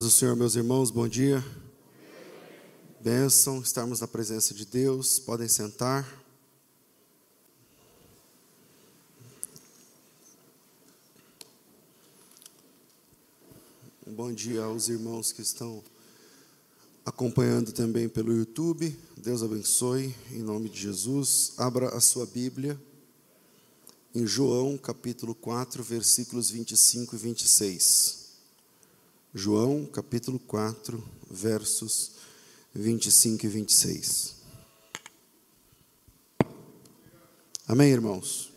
do Senhor, meus irmãos, bom dia. Bênção, estarmos na presença de Deus. Podem sentar. Bom dia aos irmãos que estão acompanhando também pelo YouTube. Deus abençoe, em nome de Jesus. Abra a sua Bíblia em João capítulo 4, versículos 25 e 26. João, capítulo 4, versos 25 e 26. Amém, irmãos?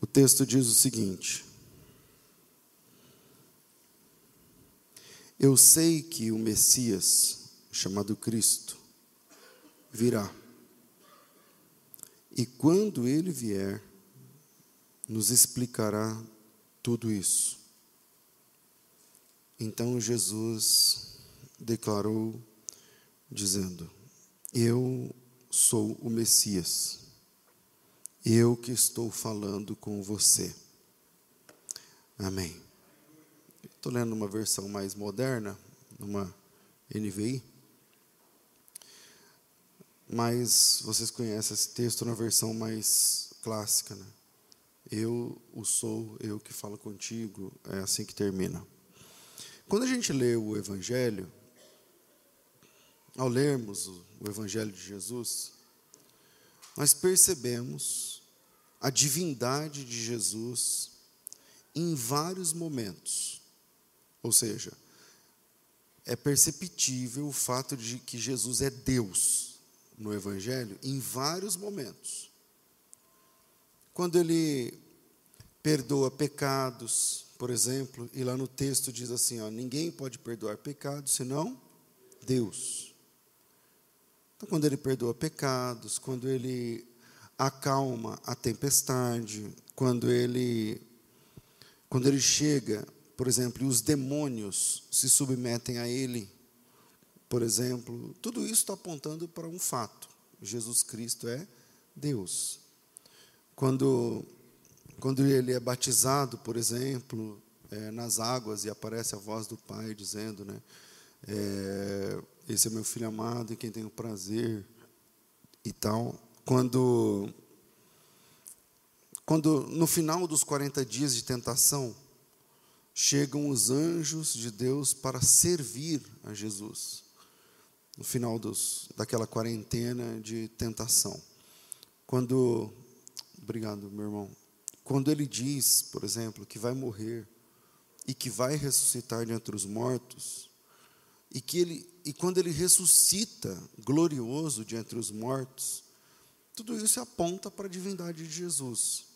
O texto diz o seguinte: Eu sei que o Messias, chamado Cristo, virá e quando ele vier, nos explicará tudo isso. Então Jesus declarou, dizendo: Eu sou o Messias, eu que estou falando com você. Amém. Estou lendo uma versão mais moderna, numa NVI mas vocês conhecem esse texto na versão mais clássica, né? Eu o sou, eu que falo contigo, é assim que termina. Quando a gente lê o Evangelho, ao lermos o Evangelho de Jesus, nós percebemos a divindade de Jesus em vários momentos. Ou seja, é perceptível o fato de que Jesus é Deus no Evangelho em vários momentos. Quando ele perdoa pecados, por exemplo, e lá no texto diz assim: ó, ninguém pode perdoar pecados senão Deus. Então, quando ele perdoa pecados, quando ele acalma a tempestade, quando ele quando ele chega, por exemplo, e os demônios se submetem a ele, por exemplo, tudo isso está apontando para um fato: Jesus Cristo é Deus. Quando, quando ele é batizado, por exemplo, é, nas águas e aparece a voz do Pai dizendo, né, é, esse é meu filho amado em quem tenho prazer e tal. Quando, quando no final dos 40 dias de tentação, chegam os anjos de Deus para servir a Jesus no final dos, daquela quarentena de tentação. Quando, obrigado, meu irmão. Quando ele diz, por exemplo, que vai morrer e que vai ressuscitar de entre os mortos, e que ele e quando ele ressuscita glorioso de entre os mortos, tudo isso aponta para a divindade de Jesus.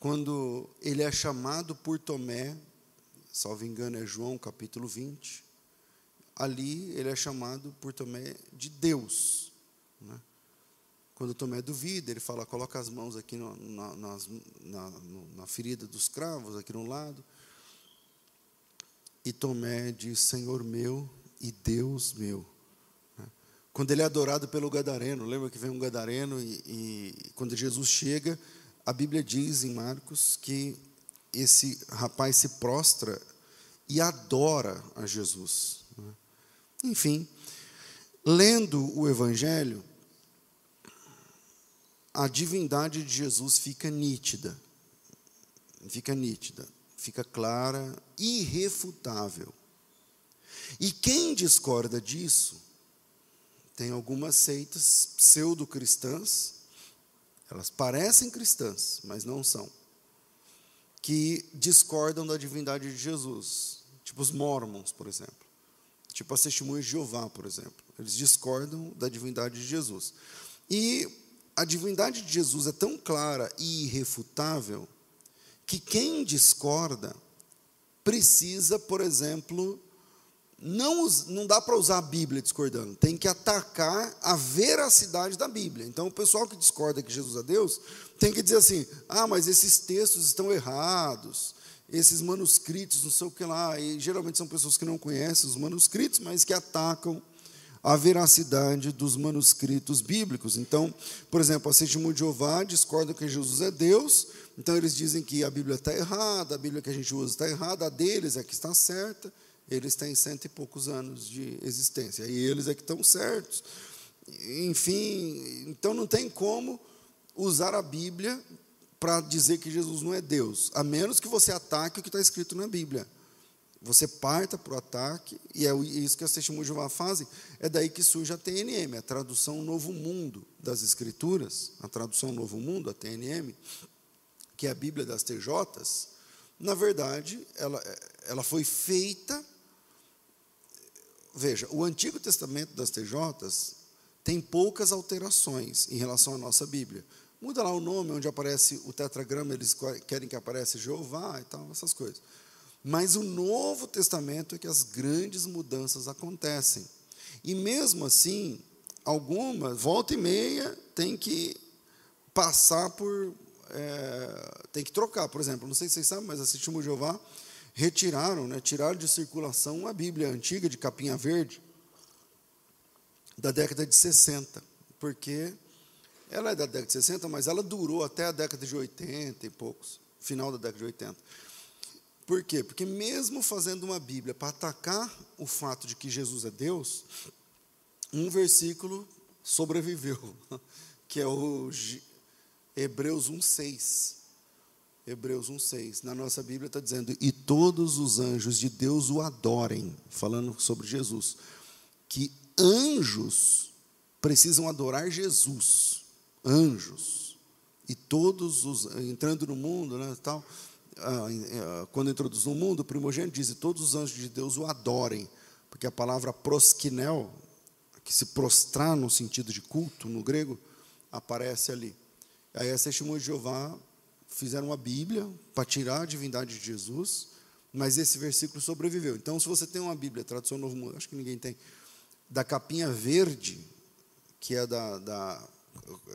Quando ele é chamado por Tomé, salvo engano é João capítulo 20, ali ele é chamado por Tomé de Deus. Né? Quando Tomé duvida, ele fala: coloca as mãos aqui no, na, nas, na, na ferida dos cravos, aqui no lado. E Tomé diz: Senhor meu e Deus meu. Né? Quando ele é adorado pelo Gadareno, lembra que vem um Gadareno e, e quando Jesus chega, a Bíblia diz em Marcos que esse rapaz se prostra e adora a Jesus. Enfim, lendo o Evangelho, a divindade de Jesus fica nítida, fica nítida, fica clara, irrefutável. E quem discorda disso, tem algumas seitas pseudo-cristãs, elas parecem cristãs, mas não são, que discordam da divindade de Jesus, tipo os mormons, por exemplo. Tipo as testemunhas de Jeová, por exemplo. Eles discordam da divindade de Jesus. E a divindade de Jesus é tão clara e irrefutável que quem discorda precisa, por exemplo, não, não dá para usar a Bíblia discordando, tem que atacar a veracidade da Bíblia. Então, o pessoal que discorda que Jesus é Deus tem que dizer assim: ah, mas esses textos estão errados, esses manuscritos, não sei o que lá, e geralmente são pessoas que não conhecem os manuscritos, mas que atacam a veracidade dos manuscritos bíblicos. Então, por exemplo, a Testemunho de Jeová discorda que Jesus é Deus, então eles dizem que a Bíblia está errada, a Bíblia que a gente usa está errada, a deles é que está certa. Eles têm cento e poucos anos de existência, e eles é que estão certos. Enfim, então não tem como usar a Bíblia para dizer que Jesus não é Deus, a menos que você ataque o que está escrito na Bíblia. Você parta para o ataque, e é isso que as testemunhas de Jeová fazem. É daí que surge a TNM, a tradução Novo Mundo das Escrituras, a tradução Novo Mundo, a TNM, que é a Bíblia das TJs. Na verdade, ela, ela foi feita. Veja, o Antigo Testamento das TJs tem poucas alterações em relação à nossa Bíblia. Muda lá o nome, onde aparece o tetragrama, eles querem que apareça Jeová e tal, essas coisas. Mas o Novo Testamento é que as grandes mudanças acontecem. E mesmo assim, algumas, volta e meia, tem que passar por. É, tem que trocar. Por exemplo, não sei se vocês sabem, mas a Testemunho de Jeová retiraram, né, tiraram de circulação uma Bíblia antiga de capinha verde da década de 60, porque ela é da década de 60, mas ela durou até a década de 80 e poucos, final da década de 80. Por quê? Porque mesmo fazendo uma Bíblia para atacar o fato de que Jesus é Deus, um versículo sobreviveu, que é o Hebreus 1,6. Hebreus 1,6. Na nossa Bíblia está dizendo: E todos os anjos de Deus o adorem, falando sobre Jesus. Que anjos precisam adorar Jesus anjos e todos os entrando no mundo, né, tal. Ah, ah, quando introduz no mundo, o primogênito diz: e todos os anjos de Deus o adorem, porque a palavra proskinel, que se prostrar no sentido de culto no grego, aparece ali. Aí as testemunhas de Jeová fizeram uma Bíblia para tirar a divindade de Jesus, mas esse versículo sobreviveu. Então, se você tem uma Bíblia, tradução Novo Mundo, acho que ninguém tem, da capinha verde, que é da, da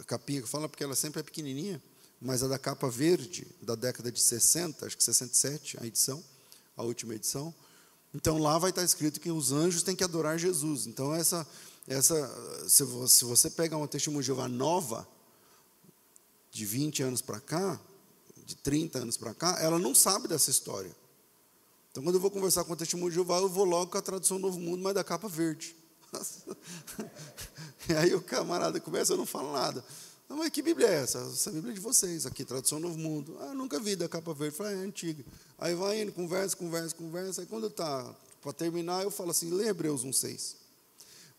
capinha que fala porque ela sempre é pequenininha, mas a da capa verde, da década de 60, acho que 67, a edição, a última edição. Então lá vai estar escrito que os anjos têm que adorar Jesus. Então essa essa se você, se você pega uma testemunha de Jeová nova de 20 anos para cá, de 30 anos para cá, ela não sabe dessa história. Então quando eu vou conversar com a testemunha de Jeová, eu vou logo com a tradução Novo Mundo, mas da capa verde. e aí o camarada começa, eu não falo nada. Mas que Bíblia é essa? Essa Bíblia é de vocês, aqui, tradução Novo Mundo. Ah, nunca vi da capa verde. Falei, ah, é antiga. Aí vai indo, conversa, conversa, conversa. Aí quando está para terminar, eu falo assim, lê Hebreus 1,6.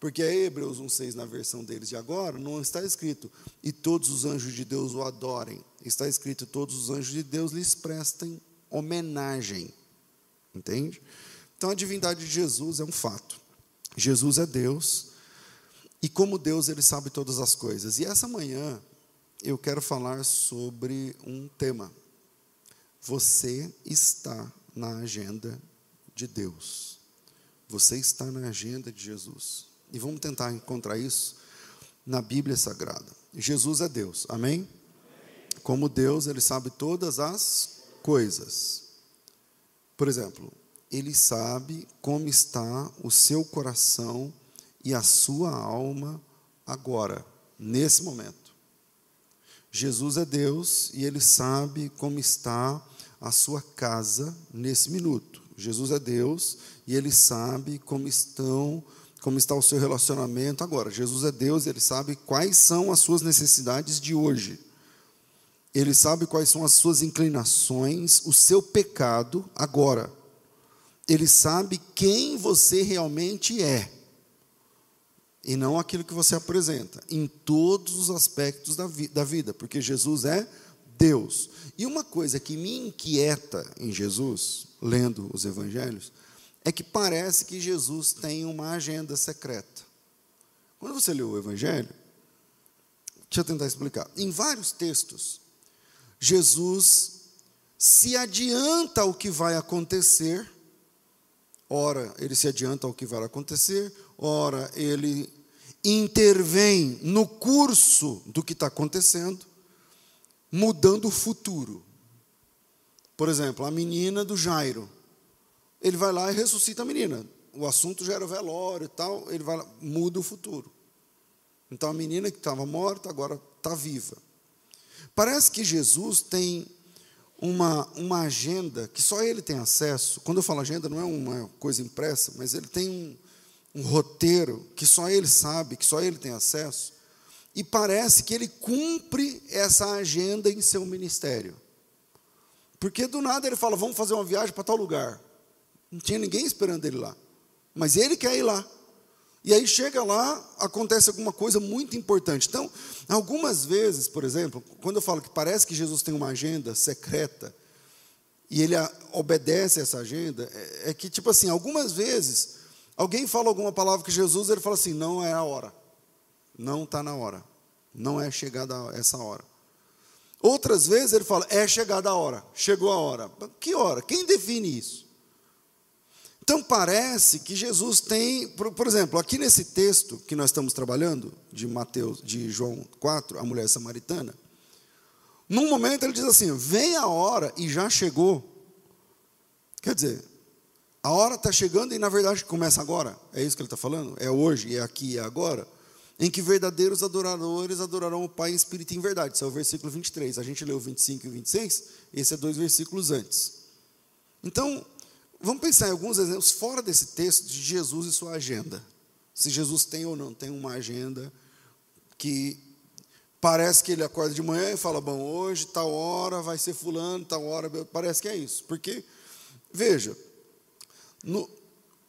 Porque é Hebreus 1,6 na versão deles de agora, não está escrito, e todos os anjos de Deus o adorem. Está escrito, todos os anjos de Deus lhes prestem homenagem. Entende? Então a divindade de Jesus é um fato. Jesus é Deus, e como Deus, ele sabe todas as coisas. E essa manhã eu quero falar sobre um tema. Você está na agenda de Deus. Você está na agenda de Jesus. E vamos tentar encontrar isso na Bíblia Sagrada. Jesus é Deus, amém? Como Deus, ele sabe todas as coisas. Por exemplo, ele sabe como está o seu coração e a sua alma agora, nesse momento. Jesus é Deus e ele sabe como está a sua casa nesse minuto. Jesus é Deus e ele sabe como estão como está o seu relacionamento agora. Jesus é Deus, e ele sabe quais são as suas necessidades de hoje. Ele sabe quais são as suas inclinações, o seu pecado agora. Ele sabe quem você realmente é e não aquilo que você apresenta, em todos os aspectos da, vi da vida, porque Jesus é Deus. E uma coisa que me inquieta em Jesus, lendo os evangelhos, é que parece que Jesus tem uma agenda secreta. Quando você lê o evangelho, deixa eu tentar explicar. Em vários textos, Jesus se adianta ao que vai acontecer. Ora, ele se adianta ao que vai acontecer, ora ele intervém no curso do que está acontecendo, mudando o futuro. Por exemplo, a menina do Jairo. Ele vai lá e ressuscita a menina. o assunto já era velório e tal, ele vai lá, muda o futuro. Então a menina que estava morta agora está viva. Parece que Jesus tem uma, uma agenda que só ele tem acesso. Quando eu falo agenda, não é uma coisa impressa, mas ele tem um, um roteiro que só ele sabe, que só ele tem acesso. E parece que ele cumpre essa agenda em seu ministério. Porque do nada ele fala: vamos fazer uma viagem para tal lugar. Não tinha ninguém esperando ele lá. Mas ele quer ir lá. E aí chega lá, acontece alguma coisa muito importante. Então, algumas vezes, por exemplo, quando eu falo que parece que Jesus tem uma agenda secreta e ele obedece essa agenda, é, é que tipo assim, algumas vezes alguém fala alguma palavra que Jesus ele fala assim, não é a hora, não está na hora, não é chegada essa hora. Outras vezes ele fala, é chegada a hora, chegou a hora. Que hora? Quem define isso? Então parece que Jesus tem, por, por, exemplo, aqui nesse texto que nós estamos trabalhando, de Mateus, de João 4, a mulher samaritana, num momento ele diz assim: vem a hora e já chegou. Quer dizer, a hora está chegando e na verdade começa agora. É isso que ele está falando? É hoje, é aqui, é agora. Em que verdadeiros adoradores adorarão o Pai em espírito e em verdade. Isso é o versículo 23. A gente leu 25 e 26, esse é dois versículos antes. Então, Vamos pensar em alguns exemplos fora desse texto de Jesus e sua agenda. Se Jesus tem ou não tem uma agenda que parece que ele acorda de manhã e fala: Bom, hoje, tal hora vai ser Fulano, tal hora. Parece que é isso. Porque, veja, no,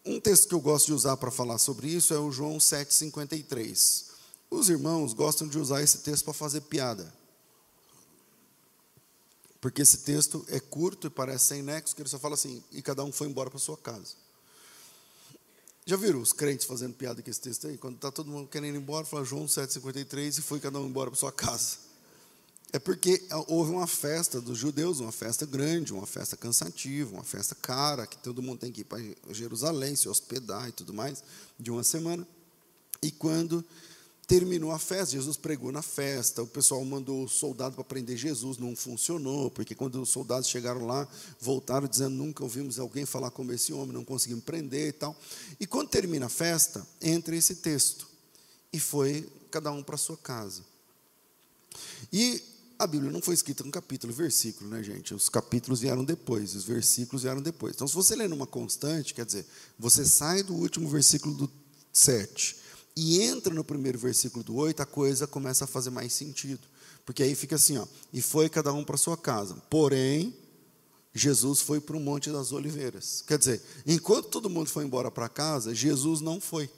um texto que eu gosto de usar para falar sobre isso é o João 7,53. Os irmãos gostam de usar esse texto para fazer piada porque esse texto é curto e parece sem nexo, que ele só fala assim, e cada um foi embora para sua casa. Já viram os crentes fazendo piada com esse texto aí? Quando está todo mundo querendo ir embora, fala João 7,53 e foi cada um embora para sua casa. É porque houve uma festa dos judeus, uma festa grande, uma festa cansativa, uma festa cara, que todo mundo tem que ir para Jerusalém, se hospedar e tudo mais, de uma semana. E quando terminou a festa, Jesus pregou na festa, o pessoal mandou o soldado para prender Jesus, não funcionou, porque quando os soldados chegaram lá, voltaram dizendo: nunca ouvimos alguém falar como esse homem, não conseguimos prender e tal. E quando termina a festa, entra esse texto, e foi cada um para sua casa. E a Bíblia não foi escrita no capítulo, versículo, né, gente? Os capítulos vieram depois, os versículos vieram depois. Então, se você lê numa constante, quer dizer, você sai do último versículo do 7 e entra no primeiro versículo do 8, a coisa começa a fazer mais sentido. Porque aí fica assim, ó, e foi cada um para sua casa. Porém, Jesus foi para o Monte das Oliveiras. Quer dizer, enquanto todo mundo foi embora para casa, Jesus não foi.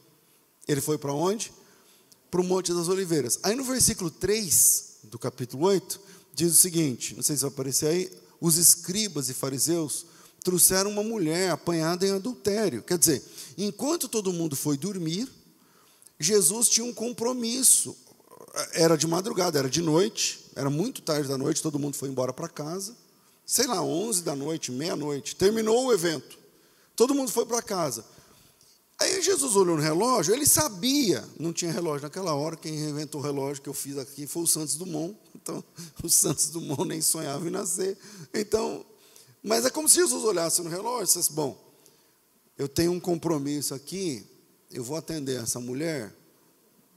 Ele foi para onde? Para o Monte das Oliveiras. Aí no versículo 3 do capítulo 8, diz o seguinte: não sei se vai aparecer aí, os escribas e fariseus trouxeram uma mulher apanhada em adultério. Quer dizer, enquanto todo mundo foi dormir, Jesus tinha um compromisso. Era de madrugada, era de noite, era muito tarde da noite, todo mundo foi embora para casa. Sei lá, 11 da noite, meia-noite. Terminou o evento. Todo mundo foi para casa. Aí Jesus olhou no relógio, ele sabia, não tinha relógio naquela hora, quem inventou o relógio que eu fiz aqui foi o Santos Dumont. Então, o Santos Dumont nem sonhava em nascer. Então, mas é como se Jesus olhasse no relógio e dissesse: Bom, eu tenho um compromisso aqui, eu vou atender essa mulher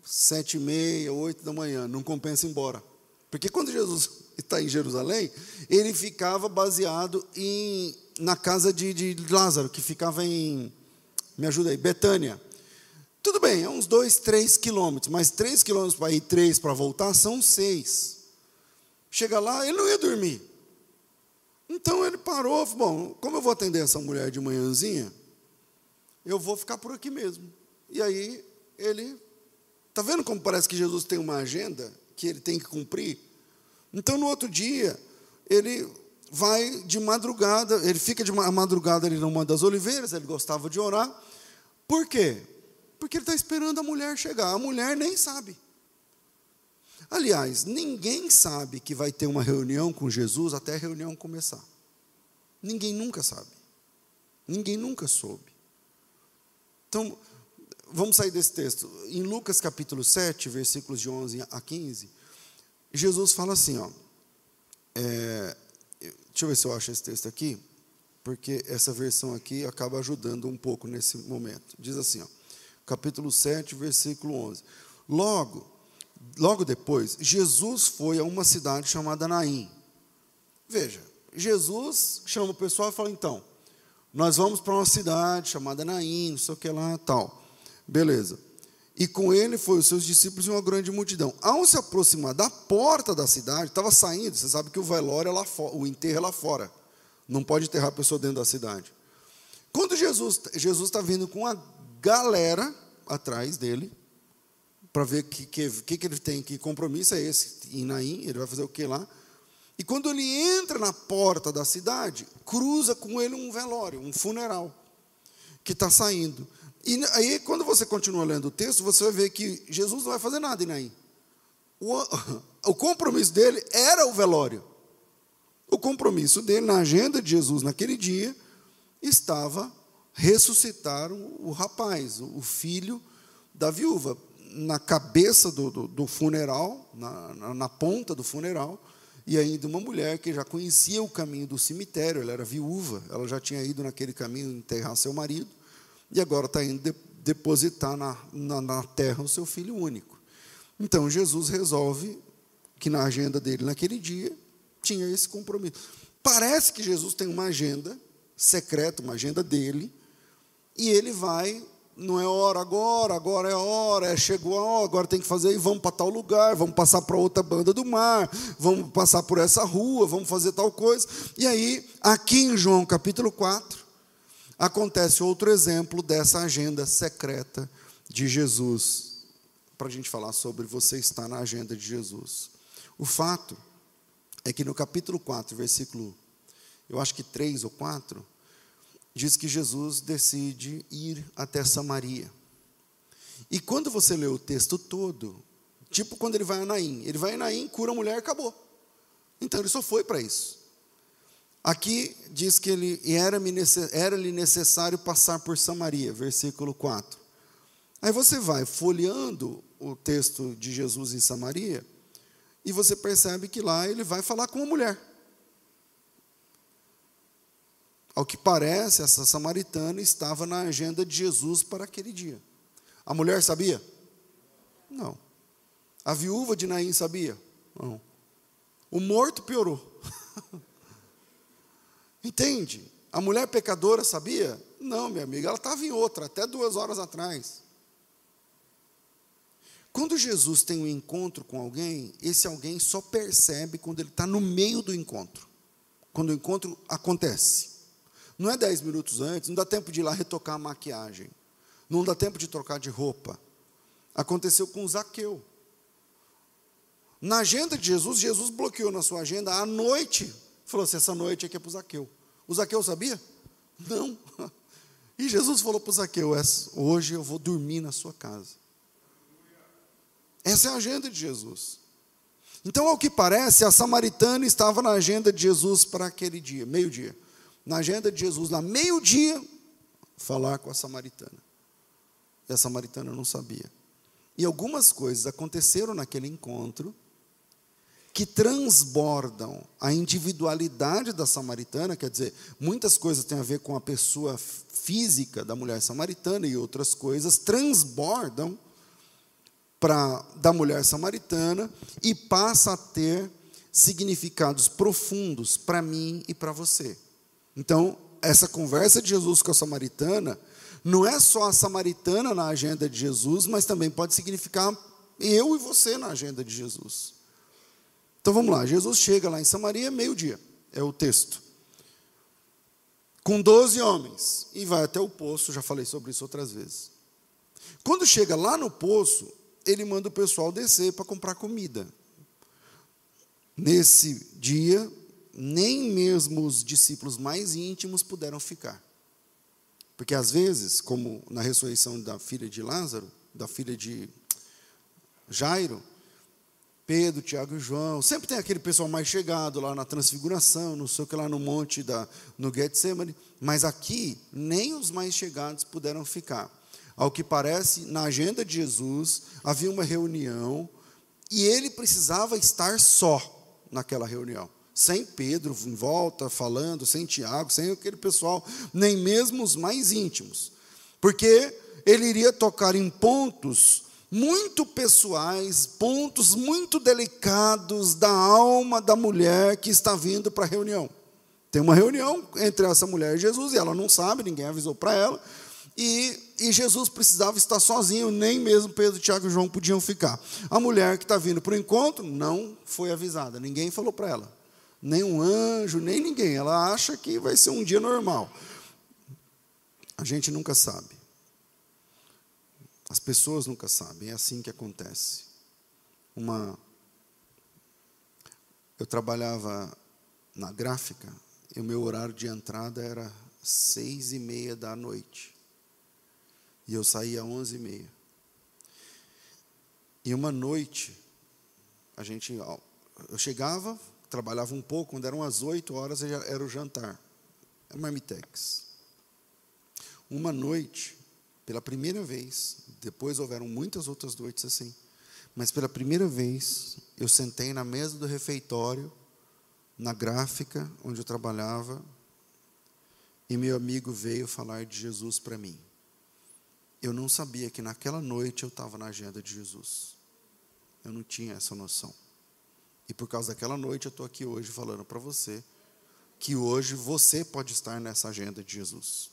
sete e meia, oito da manhã, não compensa ir embora. Porque quando Jesus está em Jerusalém, ele ficava baseado em, na casa de, de Lázaro, que ficava em, me ajuda aí, Betânia. Tudo bem, é uns dois, três quilômetros, mas três quilômetros para ir, três para voltar, são seis. Chega lá, ele não ia dormir. Então ele parou, bom, como eu vou atender essa mulher de manhãzinha, eu vou ficar por aqui mesmo. E aí ele está vendo como parece que Jesus tem uma agenda que ele tem que cumprir? Então no outro dia ele vai de madrugada, ele fica de madrugada ali numa das oliveiras, ele gostava de orar. Por quê? Porque ele está esperando a mulher chegar. A mulher nem sabe. Aliás, ninguém sabe que vai ter uma reunião com Jesus até a reunião começar. Ninguém nunca sabe. Ninguém nunca soube. Então, vamos sair desse texto. Em Lucas capítulo 7, versículos de 11 a 15, Jesus fala assim, ó. É, deixa eu ver se eu acho esse texto aqui. porque essa versão aqui acaba ajudando um pouco nesse momento. Diz assim, ó, capítulo 7, versículo 11. Logo, logo depois, Jesus foi a uma cidade chamada Naim. Veja, Jesus chama o pessoal e fala: então, nós vamos para uma cidade chamada Naim, não sei o que lá, tal. Beleza. E com ele foi os seus discípulos e uma grande multidão. Ao se aproximar da porta da cidade, estava saindo, você sabe que o velório é lá fora, o enterro é lá fora. Não pode enterrar a pessoa dentro da cidade. Quando Jesus Jesus está vindo com uma galera atrás dele, para ver que, que, que, ele tem, que compromisso é esse. Em Naim, ele vai fazer o que lá? E quando ele entra na porta da cidade, cruza com ele um velório, um funeral, que está saindo. E aí, quando você continua lendo o texto, você vai ver que Jesus não vai fazer nada em Naim. O, o compromisso dele era o velório. O compromisso dele na agenda de Jesus naquele dia estava ressuscitar o, o rapaz, o, filho da viúva. Na cabeça do, do, do funeral, na, na, na ponta do funeral, e ainda uma mulher que já conhecia o caminho do cemitério, ela era viúva, ela já tinha ido naquele caminho enterrar seu marido, e agora está indo de, depositar na, na, na terra o seu filho único. Então Jesus resolve que na agenda dele naquele dia tinha esse compromisso. Parece que Jesus tem uma agenda secreta, uma agenda dele, e ele vai não é hora agora, agora é hora, é, chegou a hora, agora tem que fazer e vamos para tal lugar, vamos passar para outra banda do mar, vamos passar por essa rua, vamos fazer tal coisa. E aí, aqui em João capítulo 4, acontece outro exemplo dessa agenda secreta de Jesus, para a gente falar sobre você estar na agenda de Jesus. O fato é que no capítulo 4, versículo, eu acho que 3 ou 4, diz que Jesus decide ir até Samaria. E quando você lê o texto todo, tipo quando ele vai a Naim, ele vai a Naim, cura a mulher, acabou. Então ele só foi para isso. Aqui diz que ele era-lhe necessário passar por Samaria, versículo 4. Aí você vai folheando o texto de Jesus em Samaria, e você percebe que lá ele vai falar com a mulher. Ao que parece, essa samaritana estava na agenda de Jesus para aquele dia. A mulher sabia? Não. A viúva de Naim sabia? Não. O morto piorou. Entende? A mulher pecadora sabia? Não, minha amiga, ela estava em outra, até duas horas atrás. Quando Jesus tem um encontro com alguém, esse alguém só percebe quando ele está no meio do encontro. Quando o encontro acontece. Não é dez minutos antes, não dá tempo de ir lá retocar a maquiagem. Não dá tempo de trocar de roupa. Aconteceu com Zaqueu. Na agenda de Jesus, Jesus bloqueou na sua agenda à noite. Falou assim: essa noite aqui é para o Zaqueu. O Zaqueu sabia? Não. E Jesus falou para o Zaqueu: hoje eu vou dormir na sua casa. Essa é a agenda de Jesus. Então, ao que parece, a samaritana estava na agenda de Jesus para aquele dia, meio-dia na agenda de Jesus, na meio-dia, falar com a samaritana. E a samaritana não sabia. E algumas coisas aconteceram naquele encontro que transbordam a individualidade da samaritana, quer dizer, muitas coisas têm a ver com a pessoa física da mulher samaritana e outras coisas transbordam para da mulher samaritana e passa a ter significados profundos para mim e para você. Então, essa conversa de Jesus com a samaritana não é só a samaritana na agenda de Jesus, mas também pode significar eu e você na agenda de Jesus. Então vamos lá, Jesus chega lá em Samaria, meio-dia, é o texto. Com doze homens, e vai até o poço, já falei sobre isso outras vezes. Quando chega lá no poço, ele manda o pessoal descer para comprar comida. Nesse dia, nem mesmo os discípulos mais íntimos puderam ficar. Porque às vezes, como na ressurreição da filha de Lázaro, da filha de Jairo, Pedro, Tiago e João, sempre tem aquele pessoal mais chegado lá na transfiguração, não sei o que lá no monte da no Getsemane, mas aqui nem os mais chegados puderam ficar. Ao que parece, na agenda de Jesus havia uma reunião e ele precisava estar só naquela reunião sem Pedro em volta falando, sem Tiago, sem aquele pessoal, nem mesmo os mais íntimos. Porque ele iria tocar em pontos muito pessoais, pontos muito delicados da alma da mulher que está vindo para a reunião. Tem uma reunião entre essa mulher e Jesus, e ela não sabe, ninguém avisou para ela, e, e, Jesus precisava estar sozinho, nem mesmo Pedro, Tiago e João podiam ficar. A mulher que está vindo para o encontro não foi avisada, ninguém falou para ela. Nem um anjo, nem ninguém. Ela acha que vai ser um dia normal. A gente nunca sabe. As pessoas nunca sabem, é assim que acontece. Uma eu trabalhava na gráfica e o meu horário de entrada era seis e meia da noite. E eu saía onze e meia. E uma noite, a gente, eu chegava, trabalhava um pouco, quando eram as oito horas era o jantar. É marmitex. Uma noite, pela primeira vez, depois houveram muitas outras noites assim, mas pela primeira vez eu sentei na mesa do refeitório, na gráfica onde eu trabalhava, e meu amigo veio falar de Jesus para mim. Eu não sabia que naquela noite eu estava na agenda de Jesus. Eu não tinha essa noção. E por causa daquela noite eu estou aqui hoje falando para você que hoje você pode estar nessa agenda de Jesus.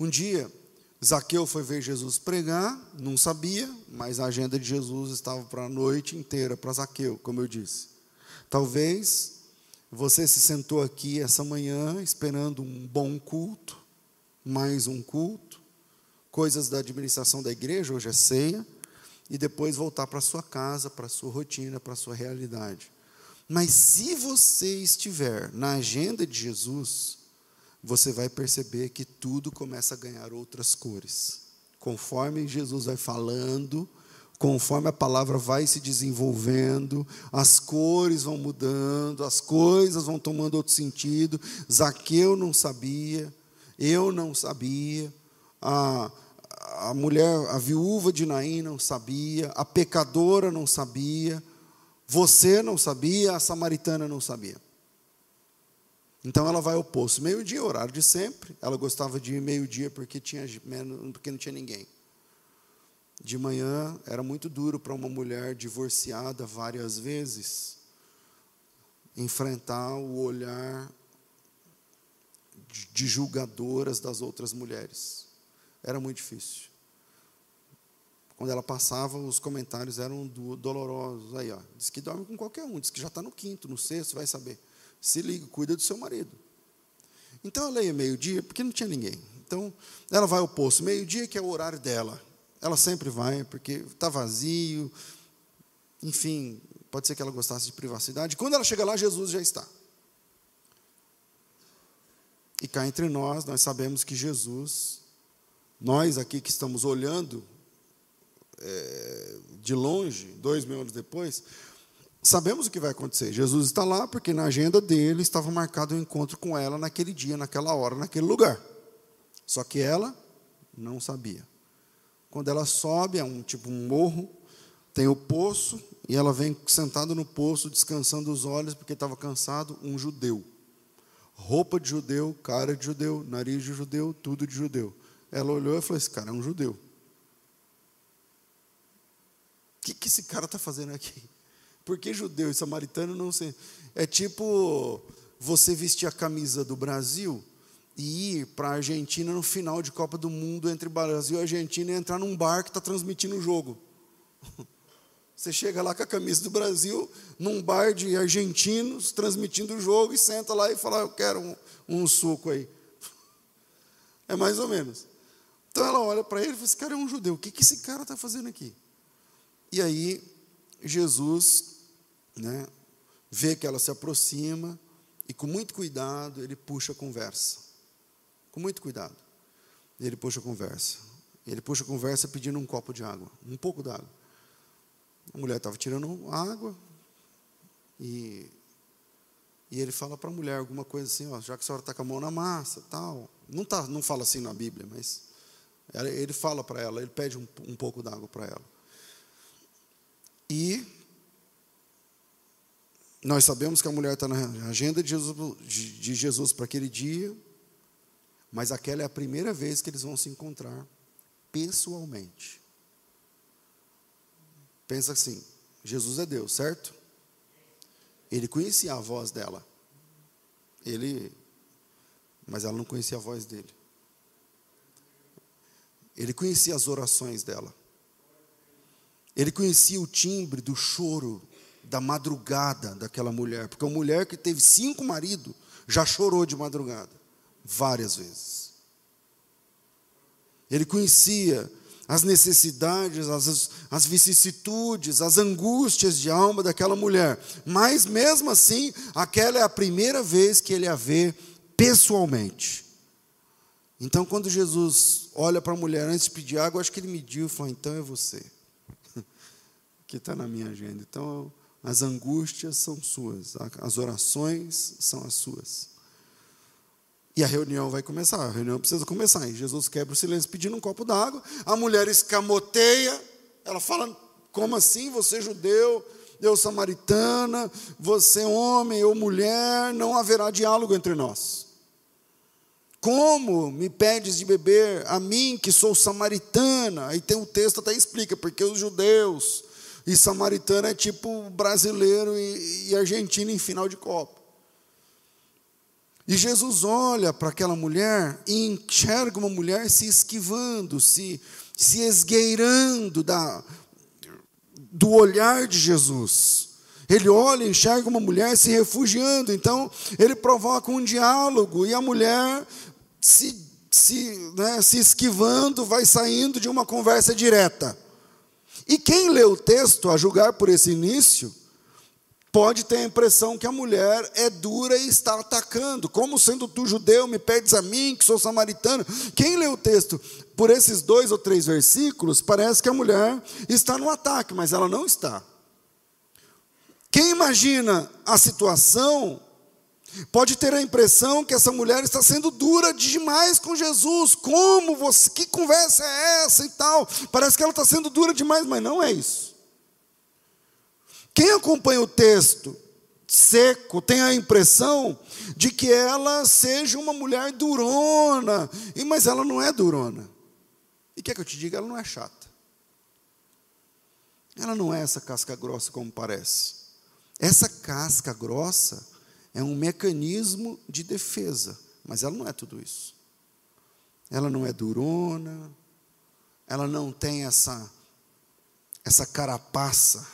Um dia, Zaqueu foi ver Jesus pregar, não sabia, mas a agenda de Jesus estava para a noite inteira, para Zaqueu, como eu disse. Talvez você se sentou aqui essa manhã esperando um bom culto, mais um culto, coisas da administração da igreja, hoje é ceia, e depois voltar para sua casa, para sua rotina, para sua realidade. Mas se você estiver na agenda de Jesus, você vai perceber que tudo começa a ganhar outras cores. Conforme Jesus vai falando, conforme a palavra vai se desenvolvendo, as cores vão mudando, as coisas vão tomando outro sentido. Zaqueu não sabia, eu não sabia, a, a mulher, a viúva de Naim não sabia, a pecadora não sabia, você não sabia, a samaritana não sabia. Então ela vai ao poço, meio-dia, horário de sempre. Ela gostava de ir meio-dia porque, tinha, porque não tinha ninguém. De manhã era muito duro para uma mulher divorciada várias vezes enfrentar o olhar de julgadoras das outras mulheres. Era muito difícil. Quando ela passava, os comentários eram dolorosos. Aí, ó, diz que dorme com qualquer um, diz que já está no quinto, no sexto, vai saber. Se liga, cuida do seu marido. Então ela ia meio-dia, porque não tinha ninguém. Então ela vai ao poço, meio-dia, que é o horário dela. Ela sempre vai, porque está vazio. Enfim, pode ser que ela gostasse de privacidade. Quando ela chega lá, Jesus já está. E cá entre nós, nós sabemos que Jesus, nós aqui que estamos olhando é, de longe, dois mil anos depois, sabemos o que vai acontecer. Jesus está lá porque na agenda dele estava marcado um encontro com ela naquele dia, naquela hora, naquele lugar. Só que ela não sabia. Quando ela sobe, é um tipo um morro, tem o poço, e ela vem sentada no poço, descansando os olhos, porque estava cansado, um judeu. Roupa de judeu, cara de judeu, nariz de judeu, tudo de judeu. Ela olhou e falou: Esse cara é um judeu. O que, que esse cara está fazendo aqui? Por que judeu e samaritano não sei? É tipo você vestir a camisa do Brasil e ir para a Argentina no final de Copa do Mundo entre Brasil e Argentina e entrar num bar que está transmitindo o jogo. Você chega lá com a camisa do Brasil, num bar de argentinos, transmitindo o jogo, e senta lá e fala: Eu quero um, um suco aí. É mais ou menos. Então ela olha para ele e fala: Esse cara é um judeu, o que, que esse cara está fazendo aqui? E aí, Jesus né, vê que ela se aproxima, e com muito cuidado, ele puxa a conversa com muito cuidado. Ele puxa a conversa. Ele puxa a conversa pedindo um copo de água, um pouco d'água. A mulher estava tirando água e, e ele fala para a mulher alguma coisa assim, ó, já que a senhora está com a mão na massa, tal. Não, tá, não fala assim na Bíblia, mas ele fala para ela, ele pede um, um pouco d'água para ela. E Nós sabemos que a mulher está na agenda de Jesus, de Jesus para aquele dia, mas aquela é a primeira vez que eles vão se encontrar pessoalmente. Pensa assim: Jesus é Deus, certo? Ele conhecia a voz dela. Ele, mas ela não conhecia a voz dele. Ele conhecia as orações dela. Ele conhecia o timbre do choro da madrugada daquela mulher, porque uma mulher que teve cinco maridos já chorou de madrugada várias vezes. Ele conhecia as necessidades, as, as vicissitudes, as angústias de alma daquela mulher, mas mesmo assim, aquela é a primeira vez que ele a vê pessoalmente. Então, quando Jesus olha para a mulher antes de pedir água, acho que ele mediu e falou: então é você, que está na minha agenda. Então, as angústias são suas, as orações são as suas. E a reunião vai começar, a reunião precisa começar. E Jesus quebra o silêncio pedindo um copo d'água. A mulher escamoteia, ela fala: Como assim? Você é judeu, eu samaritana, você homem ou mulher, não haverá diálogo entre nós. Como me pedes de beber a mim que sou samaritana? Aí tem um texto até explica, porque os judeus e samaritano é tipo brasileiro e, e argentino em final de copa. E Jesus olha para aquela mulher e enxerga uma mulher se esquivando, se, se esgueirando da, do olhar de Jesus. Ele olha e enxerga uma mulher se refugiando, então ele provoca um diálogo e a mulher se, se, né, se esquivando vai saindo de uma conversa direta. E quem lê o texto, a julgar por esse início, pode ter a impressão que a mulher é dura e está atacando. Como sendo tu judeu, me pedes a mim, que sou samaritano. Quem lê o texto por esses dois ou três versículos, parece que a mulher está no ataque, mas ela não está. Quem imagina a situação pode ter a impressão que essa mulher está sendo dura demais com Jesus. Como você, que conversa é essa e tal? Parece que ela está sendo dura demais, mas não é isso. Quem acompanha o texto seco tem a impressão de que ela seja uma mulher durona, mas ela não é durona. E quer que eu te diga, ela não é chata. Ela não é essa casca grossa como parece. Essa casca grossa é um mecanismo de defesa, mas ela não é tudo isso. Ela não é durona, ela não tem essa essa carapaça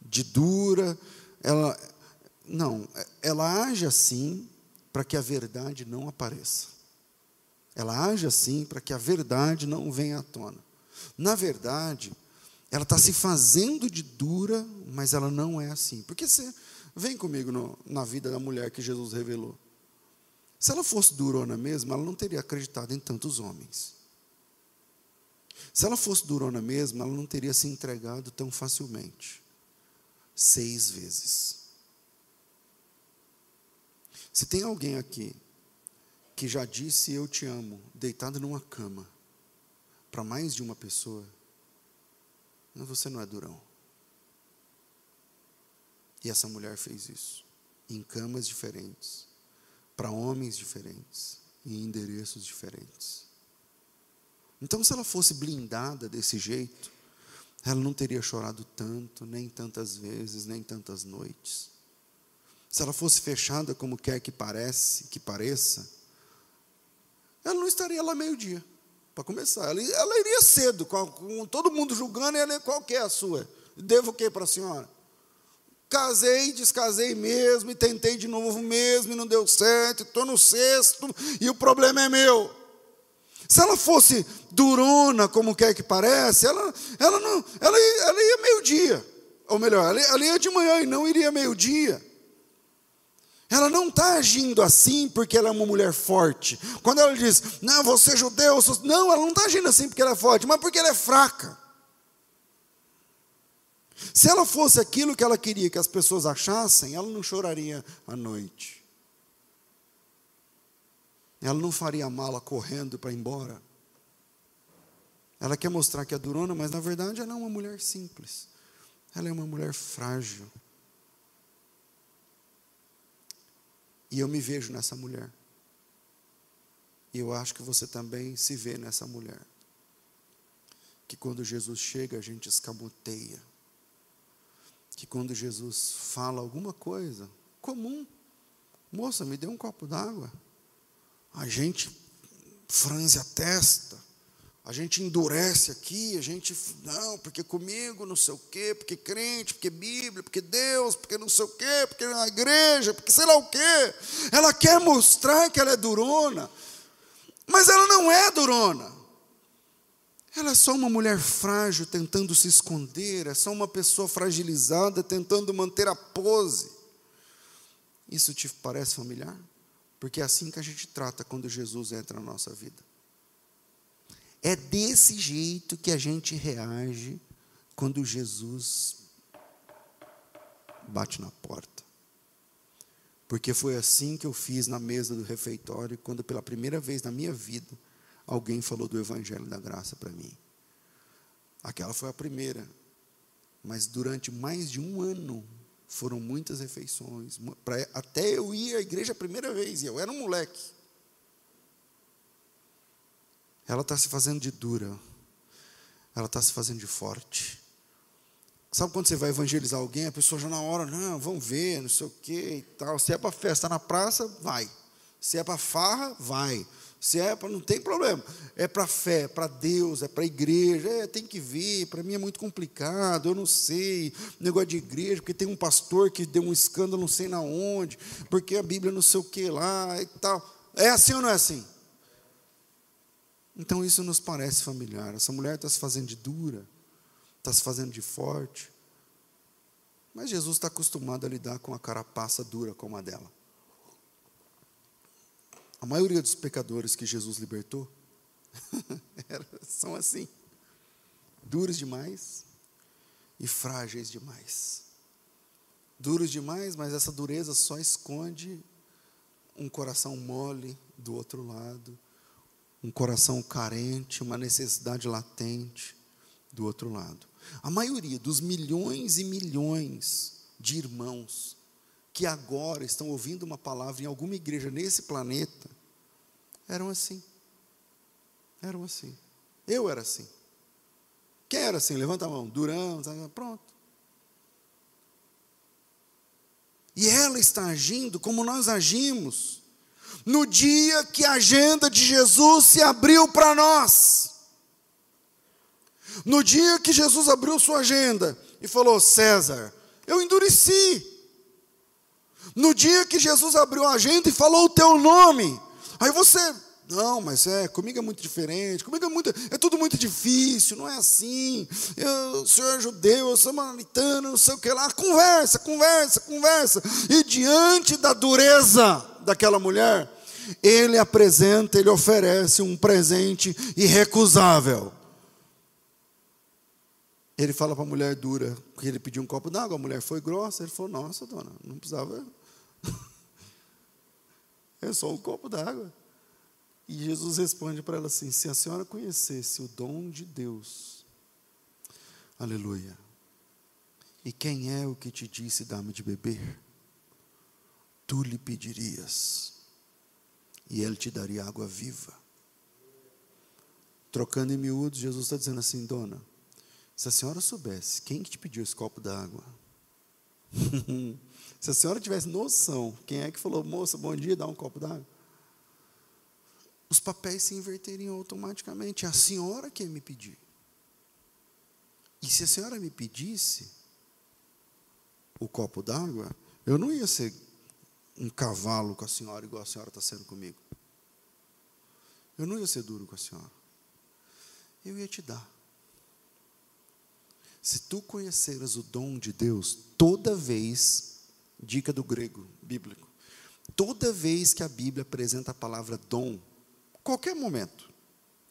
de dura, ela não, ela age assim para que a verdade não apareça. Ela age assim para que a verdade não venha à tona. Na verdade, ela está se fazendo de dura, mas ela não é assim. Porque você vem comigo no, na vida da mulher que Jesus revelou. Se ela fosse durona mesmo, ela não teria acreditado em tantos homens. Se ela fosse durona mesmo, ela não teria se entregado tão facilmente seis vezes. Se tem alguém aqui que já disse eu te amo, deitado numa cama, para mais de uma pessoa, você não é durão. E essa mulher fez isso, em camas diferentes, para homens diferentes, em endereços diferentes. Então, se ela fosse blindada desse jeito, ela não teria chorado tanto, nem tantas vezes, nem tantas noites. Se ela fosse fechada como quer que parece, que pareça, ela não estaria lá meio-dia, para começar. Ela, ela, iria cedo, com, com, todo mundo julgando, ela, qual que é a sua? Devo o que para a senhora? Casei, descasei mesmo, e tentei de novo mesmo, e não deu certo, estou no sexto, e o problema é meu. Se ela fosse durona, como quer que pareça, ela, ela, não, ela, ela ia meio-dia. Ou melhor, ela, ela ia de manhã e não iria meio-dia. Ela não está agindo assim porque ela é uma mulher forte. Quando ela diz, não, você é judeu, sou... não, ela não está agindo assim porque ela é forte, mas porque ela é fraca. Se ela fosse aquilo que ela queria que as pessoas achassem, ela não choraria à noite. Ela não faria mala correndo para ir embora. Ela quer mostrar que é durona, mas na verdade ela é uma mulher simples. Ela é uma mulher frágil. E eu me vejo nessa mulher. E eu acho que você também se vê nessa mulher. Que quando Jesus chega, a gente escamoteia. Que quando Jesus fala alguma coisa comum, moça, me dê um copo d'água. A gente franze a testa, a gente endurece aqui, a gente, não, porque comigo, não sei o quê, porque crente, porque Bíblia, porque Deus, porque não sei o quê, porque na igreja, porque sei lá o quê. Ela quer mostrar que ela é durona, mas ela não é durona. Ela é só uma mulher frágil tentando se esconder, é só uma pessoa fragilizada tentando manter a pose. Isso te parece familiar? Porque é assim que a gente trata quando Jesus entra na nossa vida. É desse jeito que a gente reage quando Jesus bate na porta. Porque foi assim que eu fiz na mesa do refeitório, quando pela primeira vez na minha vida alguém falou do Evangelho da Graça para mim. Aquela foi a primeira. Mas durante mais de um ano foram muitas refeições. Pra, até eu ir à igreja a primeira vez, e eu era um moleque. Ela está se fazendo de dura. Ela está se fazendo de forte. Sabe quando você vai evangelizar alguém, a pessoa já na hora, não, vamos ver, não sei o que e tal. Se é para festa na praça, vai. Se é para farra, vai. Se é não tem problema. É para fé, é para Deus, é para a igreja. É, tem que vir. Para mim é muito complicado. Eu não sei. Negócio de igreja, porque tem um pastor que deu um escândalo, não sei na onde. Porque a Bíblia não sei o que lá e tal. É assim ou não é assim? Então isso nos parece familiar. Essa mulher está se fazendo de dura, está se fazendo de forte. Mas Jesus está acostumado a lidar com a carapaça dura como a dela. A maioria dos pecadores que Jesus libertou são assim, duros demais e frágeis demais. Duros demais, mas essa dureza só esconde um coração mole do outro lado um coração carente, uma necessidade latente do outro lado. A maioria dos milhões e milhões de irmãos que agora estão ouvindo uma palavra em alguma igreja nesse planeta eram assim. Eram assim. Eu era assim. Quem era assim? Levanta a mão. Durão, pronto. E ela está agindo como nós agimos no dia que a agenda de Jesus se abriu para nós. No dia que Jesus abriu sua agenda e falou: César, eu endureci. No dia que Jesus abriu a agenda e falou o teu nome, aí você, não, mas é, comigo é muito diferente, comigo é muito, é tudo muito difícil, não é assim. Eu, o senhor é judeu, eu sou samaritano, não sei o que lá. Conversa, conversa, conversa. E diante da dureza daquela mulher, ele apresenta, ele oferece um presente irrecusável. Ele fala para a mulher dura, porque ele pediu um copo d'água, a mulher foi grossa, ele falou, nossa, dona, não precisava. é só um copo d'água. E Jesus responde para ela assim: se a senhora conhecesse o dom de Deus, aleluia, e quem é o que te disse dá-me de beber? Tu lhe pedirias, e ele te daria água viva. Trocando em miúdos, Jesus está dizendo assim, dona, se a senhora soubesse quem que te pediu esse copo d'água, se a senhora tivesse noção, quem é que falou, moça, bom dia, dá um copo d'água, os papéis se inverteriam automaticamente. É a senhora que me pedir. E se a senhora me pedisse o copo d'água, eu não ia ser um cavalo com a senhora, igual a senhora está sendo comigo. Eu não ia ser duro com a senhora. Eu ia te dar. Se tu conheceras o dom de Deus, toda vez, dica do grego bíblico, toda vez que a Bíblia apresenta a palavra dom, qualquer momento,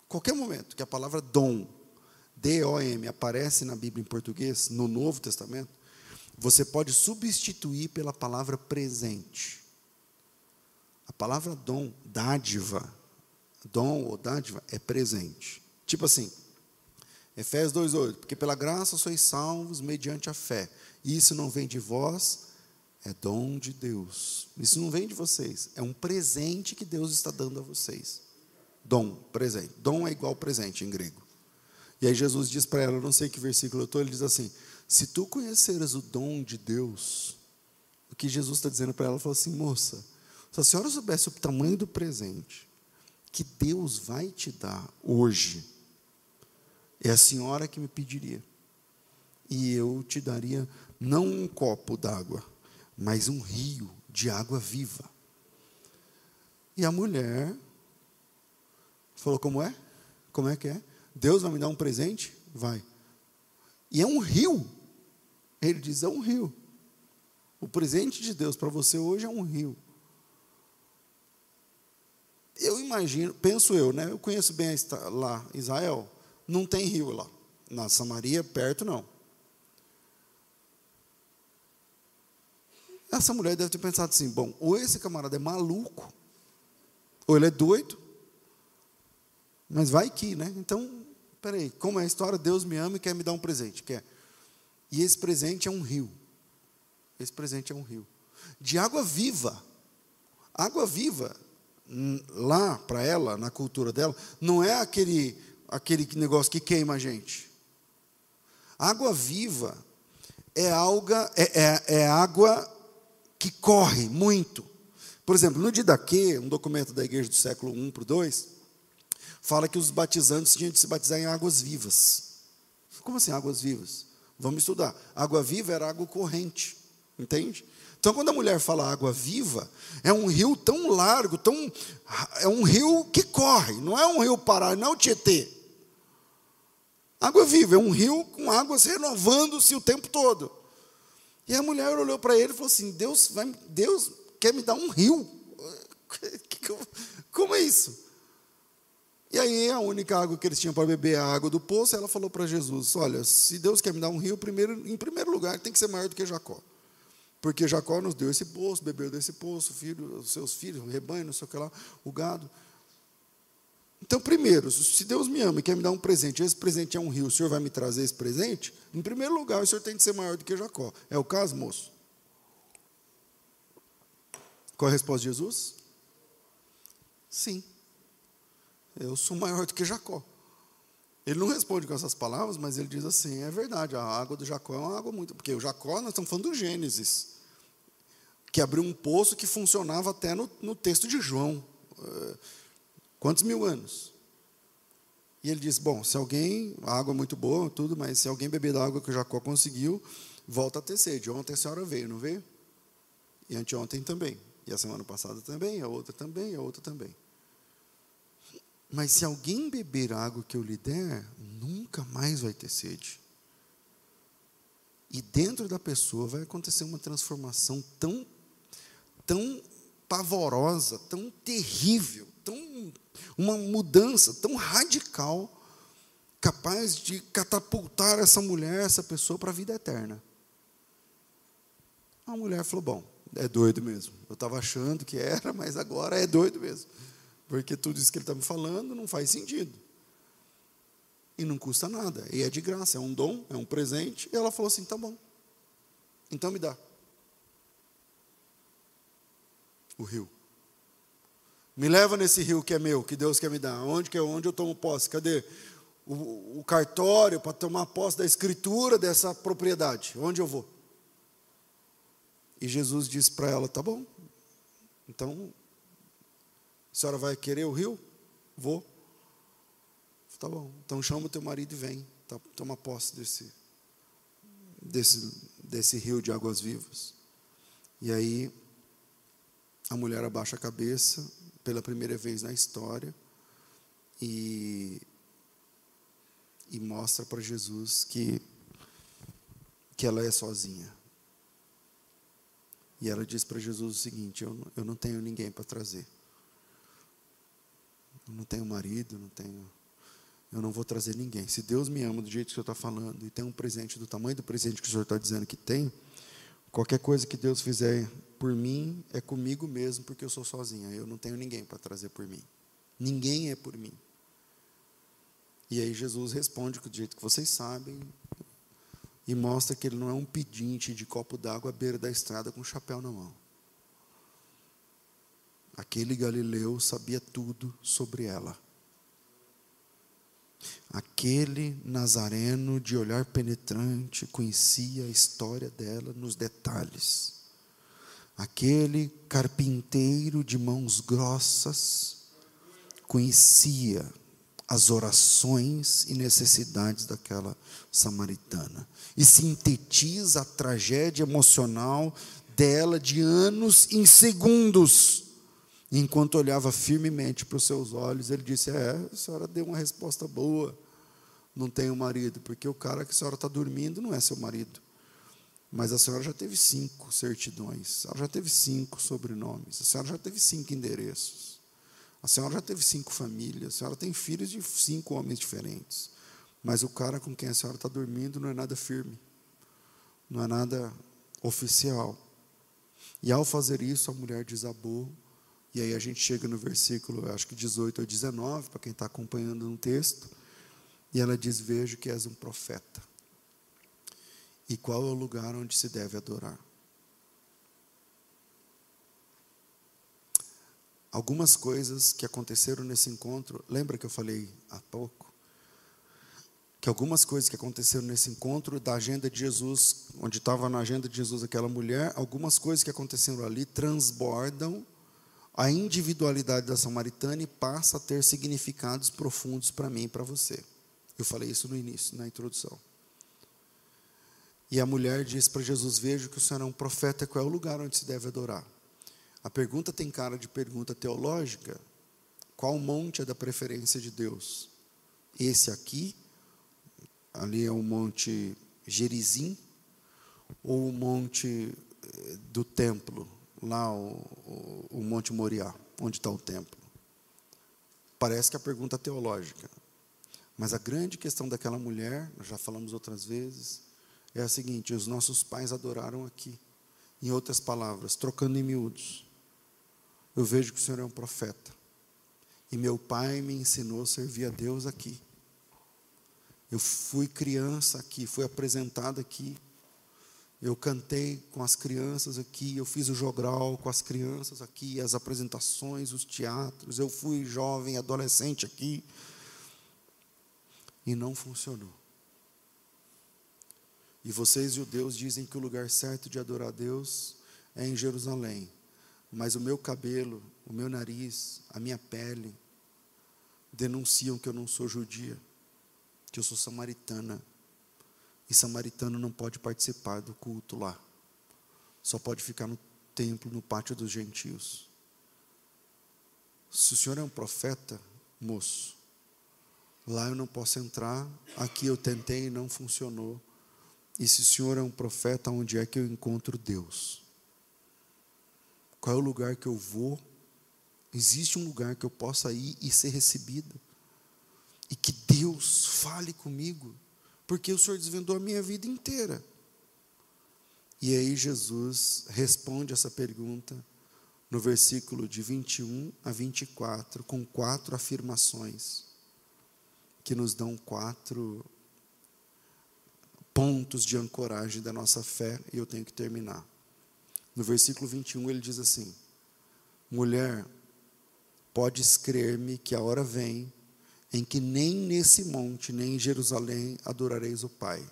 qualquer momento que a palavra dom, D-O-M, aparece na Bíblia em português, no Novo Testamento, você pode substituir pela palavra presente. A palavra dom, dádiva, dom ou dádiva é presente. Tipo assim, Efésios 2,8: Porque pela graça sois salvos mediante a fé. Isso não vem de vós, É dom de Deus. Isso não vem de vocês. É um presente que Deus está dando a vocês. Dom, presente. Dom é igual presente em grego. E aí Jesus diz para ela, não sei que versículo eu estou, ele diz assim: Se tu conheceras o dom de Deus, o que Jesus está dizendo para ela, falou assim, moça, se a senhora soubesse o tamanho do presente que Deus vai te dar hoje, é a senhora que me pediria. E eu te daria não um copo d'água, mas um rio de água viva. E a mulher falou: Como é? Como é que é? Deus vai me dar um presente? Vai. E é um rio. Ele diz: É um rio. O presente de Deus para você hoje é um rio. Eu imagino, penso eu, né? Eu conheço bem lá, Israel, não tem rio lá. Na Samaria, perto não. Essa mulher deve ter pensado assim: bom, ou esse camarada é maluco, ou ele é doido, mas vai que, né? Então, peraí, como é a história? Deus me ama e quer me dar um presente, quer. E esse presente é um rio. Esse presente é um rio. De água viva. Água viva, hum, lá para ela, na cultura dela, não é aquele, aquele negócio que queima a gente. Água viva é, alga, é, é, é água que corre muito. Por exemplo, no Didaquê, um documento da igreja do século I para II, fala que os batizantes tinham de se batizar em águas vivas. Como assim águas vivas? Vamos estudar. Água viva era água corrente, entende? Então, quando a mulher fala água viva, é um rio tão largo, tão é um rio que corre, não é um rio parado, não é o Tietê. Água viva é um rio com águas renovando-se o tempo todo. E a mulher olhou para ele e falou assim: Deus, vai, Deus quer me dar um rio. Como é isso? E aí a única água que eles tinham para beber é a água do poço. Ela falou para Jesus: Olha, se Deus quer me dar um rio, primeiro, em primeiro lugar tem que ser maior do que Jacó. Porque Jacó nos deu esse poço, bebeu desse poço, filho, seus filhos, rebanho, não sei o que lá, o gado. Então, primeiro, se Deus me ama e quer me dar um presente, esse presente é um rio, o Senhor vai me trazer esse presente? Em primeiro lugar, o Senhor tem de ser maior do que Jacó. É o caso, moço? Qual a resposta de Jesus? Sim. Eu sou maior do que Jacó. Ele não responde com essas palavras, mas ele diz assim: é verdade, a água do Jacó é uma água muito. Porque o Jacó, nós estamos falando do Gênesis, que abriu um poço que funcionava até no, no texto de João. Quantos mil anos? E ele diz: Bom, se alguém, a água é muito boa, tudo, mas se alguém beber da água que Jacó conseguiu, volta a ter sede. Ontem a senhora veio, não veio? E anteontem também. E a semana passada também, a outra também, a outra também. Mas se alguém beber a água que eu lhe der, nunca mais vai ter sede. E dentro da pessoa vai acontecer uma transformação tão, tão pavorosa, tão terrível, tão uma mudança tão radical, capaz de catapultar essa mulher, essa pessoa para a vida eterna. A mulher falou: Bom, é doido mesmo. Eu estava achando que era, mas agora é doido mesmo. Porque tudo isso que ele está me falando não faz sentido. E não custa nada. E é de graça, é um dom, é um presente. E ela falou assim: Tá bom. Então me dá. O rio. Me leva nesse rio que é meu, que Deus quer me dar. Onde que é onde eu tomo posse? Cadê o, o cartório para tomar posse da escritura dessa propriedade? Onde eu vou? E Jesus disse para ela: Tá bom. Então, a senhora vai querer o rio? Vou. Tá bom. Então chama o teu marido e vem. Tá, toma posse desse, desse, desse rio de águas vivas. E aí a mulher abaixa a cabeça pela primeira vez na história e, e mostra para Jesus que, que ela é sozinha. E ela diz para Jesus o seguinte: eu, eu não tenho ninguém para trazer. Eu não tenho marido, não tenho. Eu não vou trazer ninguém. Se Deus me ama do jeito que o Senhor está falando e tem um presente do tamanho do presente que o Senhor está dizendo que tem, qualquer coisa que Deus fizer por mim é comigo mesmo, porque eu sou sozinha. Eu não tenho ninguém para trazer por mim. Ninguém é por mim. E aí Jesus responde do jeito que vocês sabem. e mostra que ele não é um pedinte de copo d'água à beira da estrada com um chapéu na mão. Aquele galileu sabia tudo sobre ela. Aquele nazareno de olhar penetrante conhecia a história dela nos detalhes. Aquele carpinteiro de mãos grossas conhecia as orações e necessidades daquela samaritana e sintetiza a tragédia emocional dela de anos em segundos. Enquanto olhava firmemente para os seus olhos, ele disse: É, a senhora deu uma resposta boa. Não tenho marido, porque o cara que a senhora está dormindo não é seu marido. Mas a senhora já teve cinco certidões, a senhora já teve cinco sobrenomes, a senhora já teve cinco endereços, a senhora já teve cinco famílias, a senhora tem filhos de cinco homens diferentes. Mas o cara com quem a senhora está dormindo não é nada firme, não é nada oficial. E ao fazer isso, a mulher desabou. E aí a gente chega no versículo, acho que 18 ou 19, para quem está acompanhando no texto. E ela diz: Vejo que és um profeta. E qual é o lugar onde se deve adorar? Algumas coisas que aconteceram nesse encontro, lembra que eu falei há pouco? Que algumas coisas que aconteceram nesse encontro da agenda de Jesus, onde estava na agenda de Jesus aquela mulher, algumas coisas que aconteceram ali transbordam a individualidade da samaritana e passa a ter significados profundos para mim e para você. Eu falei isso no início, na introdução. E a mulher diz para Jesus: Vejo que o Senhor é um profeta, qual é o lugar onde se deve adorar? A pergunta tem cara de pergunta teológica. Qual monte é da preferência de Deus? Esse aqui, ali é o monte Gerizim, ou o monte eh, do templo, lá o, o, o Monte Moriá, onde está o templo? Parece que é a pergunta teológica. Mas a grande questão daquela mulher, nós já falamos outras vezes, é a seguinte: os nossos pais adoraram aqui. Em outras palavras, trocando em miúdos, eu vejo que o Senhor é um profeta. E meu pai me ensinou a servir a Deus aqui. Eu fui criança aqui, fui apresentado aqui. Eu cantei com as crianças aqui, eu fiz o jogral com as crianças aqui, as apresentações, os teatros. Eu fui jovem, adolescente aqui. E não funcionou. E vocês, judeus, dizem que o lugar certo de adorar a Deus é em Jerusalém. Mas o meu cabelo, o meu nariz, a minha pele, denunciam que eu não sou judia, que eu sou samaritana. E samaritano não pode participar do culto lá. Só pode ficar no templo, no pátio dos gentios. Se o senhor é um profeta, moço, lá eu não posso entrar, aqui eu tentei e não funcionou. E se o Senhor é um profeta, onde é que eu encontro Deus? Qual é o lugar que eu vou? Existe um lugar que eu possa ir e ser recebido? E que Deus fale comigo? Porque o Senhor desvendou a minha vida inteira. E aí Jesus responde essa pergunta no versículo de 21 a 24, com quatro afirmações, que nos dão quatro pontos de ancoragem da nossa fé, e eu tenho que terminar. No versículo 21 ele diz assim: Mulher, podes crer-me que a hora vem em que nem nesse monte, nem em Jerusalém adorareis o Pai.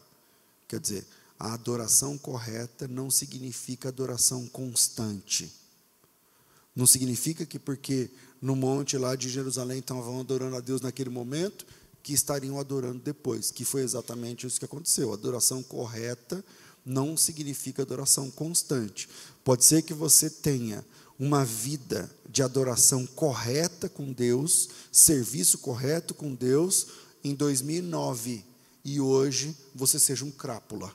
Quer dizer, a adoração correta não significa adoração constante. Não significa que porque no monte lá de Jerusalém estavam adorando a Deus naquele momento, que estariam adorando depois, que foi exatamente isso que aconteceu. Adoração correta não significa adoração constante. Pode ser que você tenha uma vida de adoração correta com Deus, serviço correto com Deus em 2009 e hoje você seja um crápula.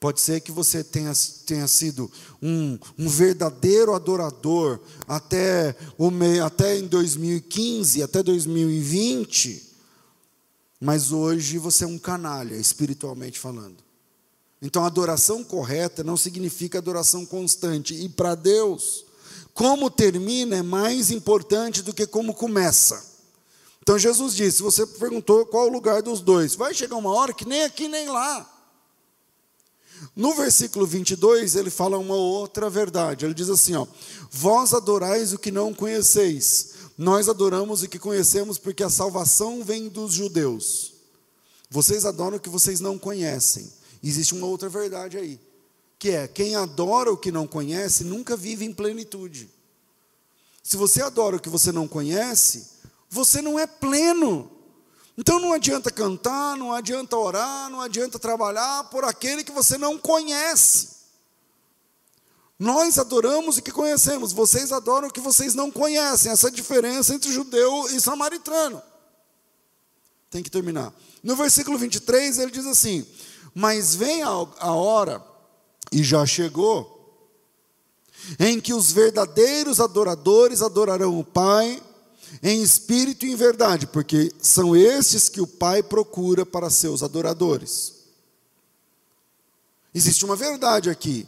Pode ser que você tenha, tenha sido um, um verdadeiro adorador até, o, até em 2015, até 2020, mas hoje você é um canalha, espiritualmente falando. Então, adoração correta não significa adoração constante. E para Deus, como termina é mais importante do que como começa. Então, Jesus disse: você perguntou qual o lugar dos dois, vai chegar uma hora que nem aqui nem lá. No versículo 22, ele fala uma outra verdade. Ele diz assim: ó, Vós adorais o que não conheceis, nós adoramos o que conhecemos, porque a salvação vem dos judeus. Vocês adoram o que vocês não conhecem. Existe uma outra verdade aí, que é: quem adora o que não conhece nunca vive em plenitude. Se você adora o que você não conhece, você não é pleno. Então não adianta cantar, não adianta orar, não adianta trabalhar por aquele que você não conhece. Nós adoramos o que conhecemos, vocês adoram o que vocês não conhecem. Essa é a diferença entre judeu e samaritano. Tem que terminar. No versículo 23 ele diz assim: Mas vem a hora, e já chegou, em que os verdadeiros adoradores adorarão o Pai em espírito e em verdade, porque são estes que o Pai procura para seus adoradores. Existe uma verdade aqui.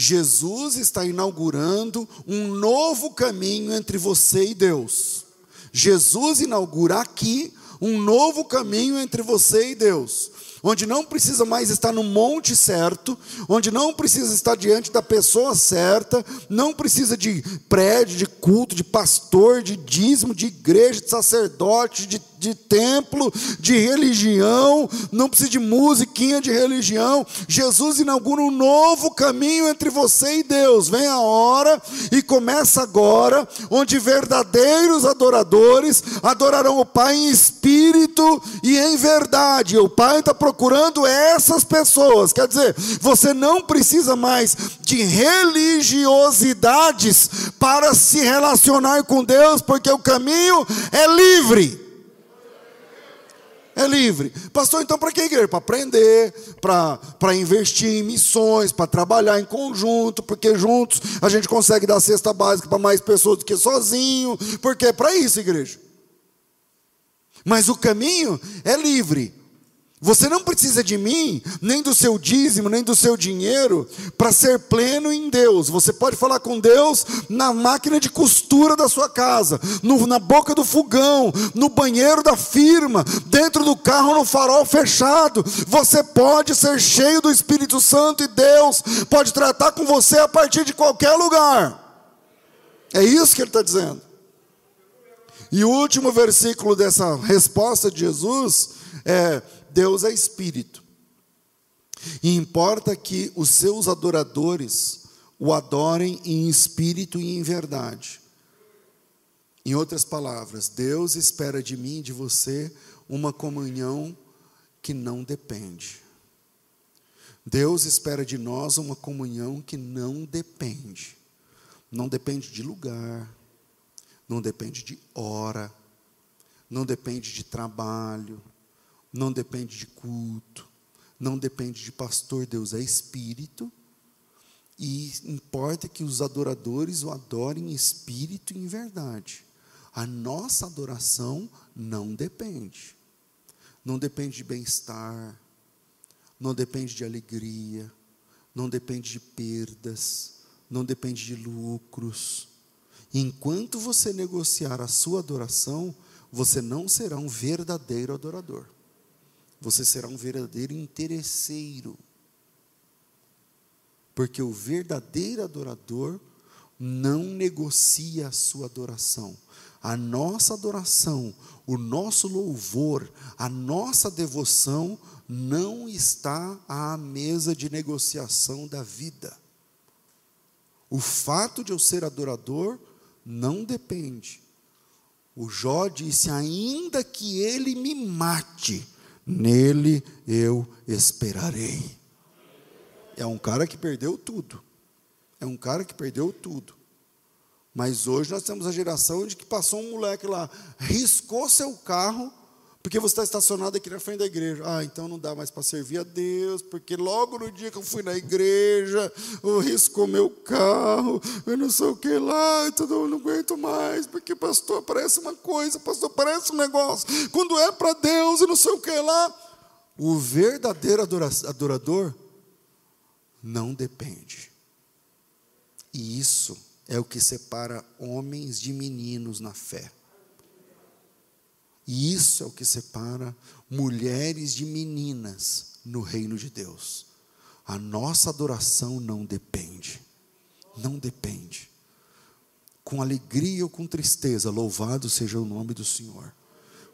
Jesus está inaugurando um novo caminho entre você e Deus. Jesus inaugura aqui um novo caminho entre você e Deus onde não precisa mais estar no monte certo, onde não precisa estar diante da pessoa certa, não precisa de prédio, de culto, de pastor, de dízimo, de igreja, de sacerdote, de, de templo, de religião, não precisa de musiquinha de religião. Jesus inaugura um novo caminho entre você e Deus. Vem a hora e começa agora, onde verdadeiros adoradores adorarão o Pai em espírito e em verdade. O Pai está procurando essas pessoas. Quer dizer, você não precisa mais de religiosidades para se relacionar com Deus, porque o caminho é livre. É livre. Pastor, então para que igreja? Para aprender, para investir em missões, para trabalhar em conjunto, porque juntos a gente consegue dar cesta básica para mais pessoas do que sozinho, porque é para isso, igreja. Mas o caminho é livre. Você não precisa de mim, nem do seu dízimo, nem do seu dinheiro, para ser pleno em Deus. Você pode falar com Deus na máquina de costura da sua casa, no, na boca do fogão, no banheiro da firma, dentro do carro, no farol fechado. Você pode ser cheio do Espírito Santo e Deus pode tratar com você a partir de qualquer lugar. É isso que ele está dizendo. E o último versículo dessa resposta de Jesus é Deus é espírito. E importa que os seus adoradores o adorem em espírito e em verdade. Em outras palavras, Deus espera de mim e de você uma comunhão que não depende. Deus espera de nós uma comunhão que não depende. Não depende de lugar, não depende de hora, não depende de trabalho, não depende de culto, não depende de pastor, Deus é espírito. E importa que os adoradores o adorem em espírito e em verdade. A nossa adoração não depende. Não depende de bem-estar, não depende de alegria, não depende de perdas, não depende de lucros. Enquanto você negociar a sua adoração, você não será um verdadeiro adorador você será um verdadeiro interesseiro. Porque o verdadeiro adorador não negocia a sua adoração. A nossa adoração, o nosso louvor, a nossa devoção não está à mesa de negociação da vida. O fato de eu ser adorador não depende. O Jó disse: ainda que ele me mate, nele eu esperarei. É um cara que perdeu tudo. É um cara que perdeu tudo. Mas hoje nós temos a geração de que passou um moleque lá, riscou seu carro porque você está estacionado aqui na frente da igreja. Ah, então não dá mais para servir a Deus, porque logo no dia que eu fui na igreja, o riscou meu carro, eu não sei o que lá, então eu não aguento mais, porque pastor parece uma coisa, pastor parece um negócio. Quando é para Deus e não sei o que lá, o verdadeiro adorador não depende. E isso é o que separa homens de meninos na fé. E isso é o que separa mulheres de meninas no reino de Deus. A nossa adoração não depende. Não depende. Com alegria ou com tristeza, louvado seja o nome do Senhor.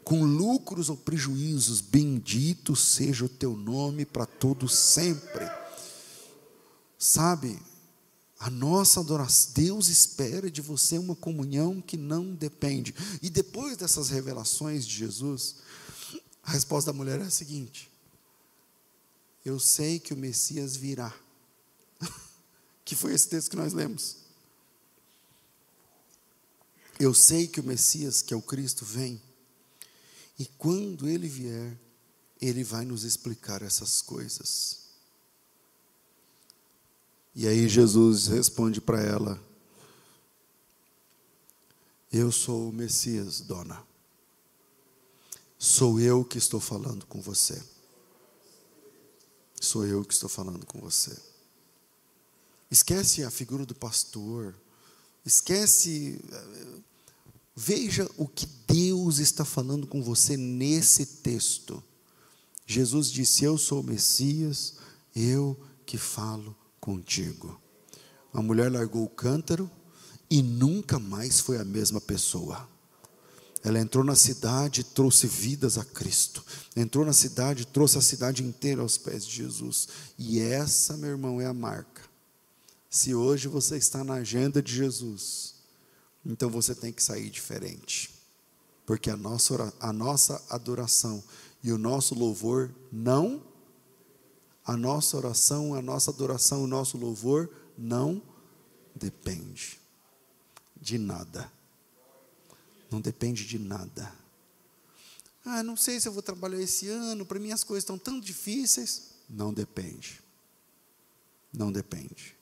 Com lucros ou prejuízos, bendito seja o teu nome para todo sempre. Sabe, a nossa adoração, Deus espera de você uma comunhão que não depende. E depois dessas revelações de Jesus, a resposta da mulher é a seguinte: Eu sei que o Messias virá. que foi esse texto que nós lemos. Eu sei que o Messias, que é o Cristo, vem. E quando ele vier, ele vai nos explicar essas coisas. E aí Jesus responde para ela: Eu sou o Messias, dona. Sou eu que estou falando com você. Sou eu que estou falando com você. Esquece a figura do pastor. Esquece. Veja o que Deus está falando com você nesse texto. Jesus disse: Eu sou o Messias, eu que falo contigo. A mulher largou o cântaro e nunca mais foi a mesma pessoa. Ela entrou na cidade e trouxe vidas a Cristo. Entrou na cidade e trouxe a cidade inteira aos pés de Jesus. E essa, meu irmão, é a marca. Se hoje você está na agenda de Jesus, então você tem que sair diferente. Porque a nossa, a nossa adoração e o nosso louvor não a nossa oração, a nossa adoração, o nosso louvor não depende de nada. Não depende de nada. Ah, não sei se eu vou trabalhar esse ano, para mim as coisas estão tão difíceis. Não depende. Não depende.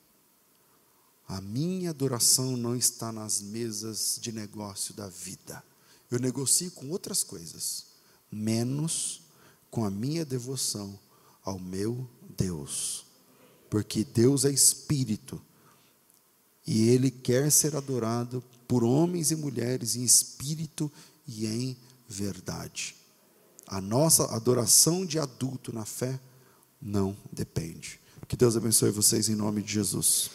A minha adoração não está nas mesas de negócio da vida. Eu negocio com outras coisas, menos com a minha devoção ao meu Deus. Porque Deus é espírito e ele quer ser adorado por homens e mulheres em espírito e em verdade. A nossa adoração de adulto na fé não depende. Que Deus abençoe vocês em nome de Jesus.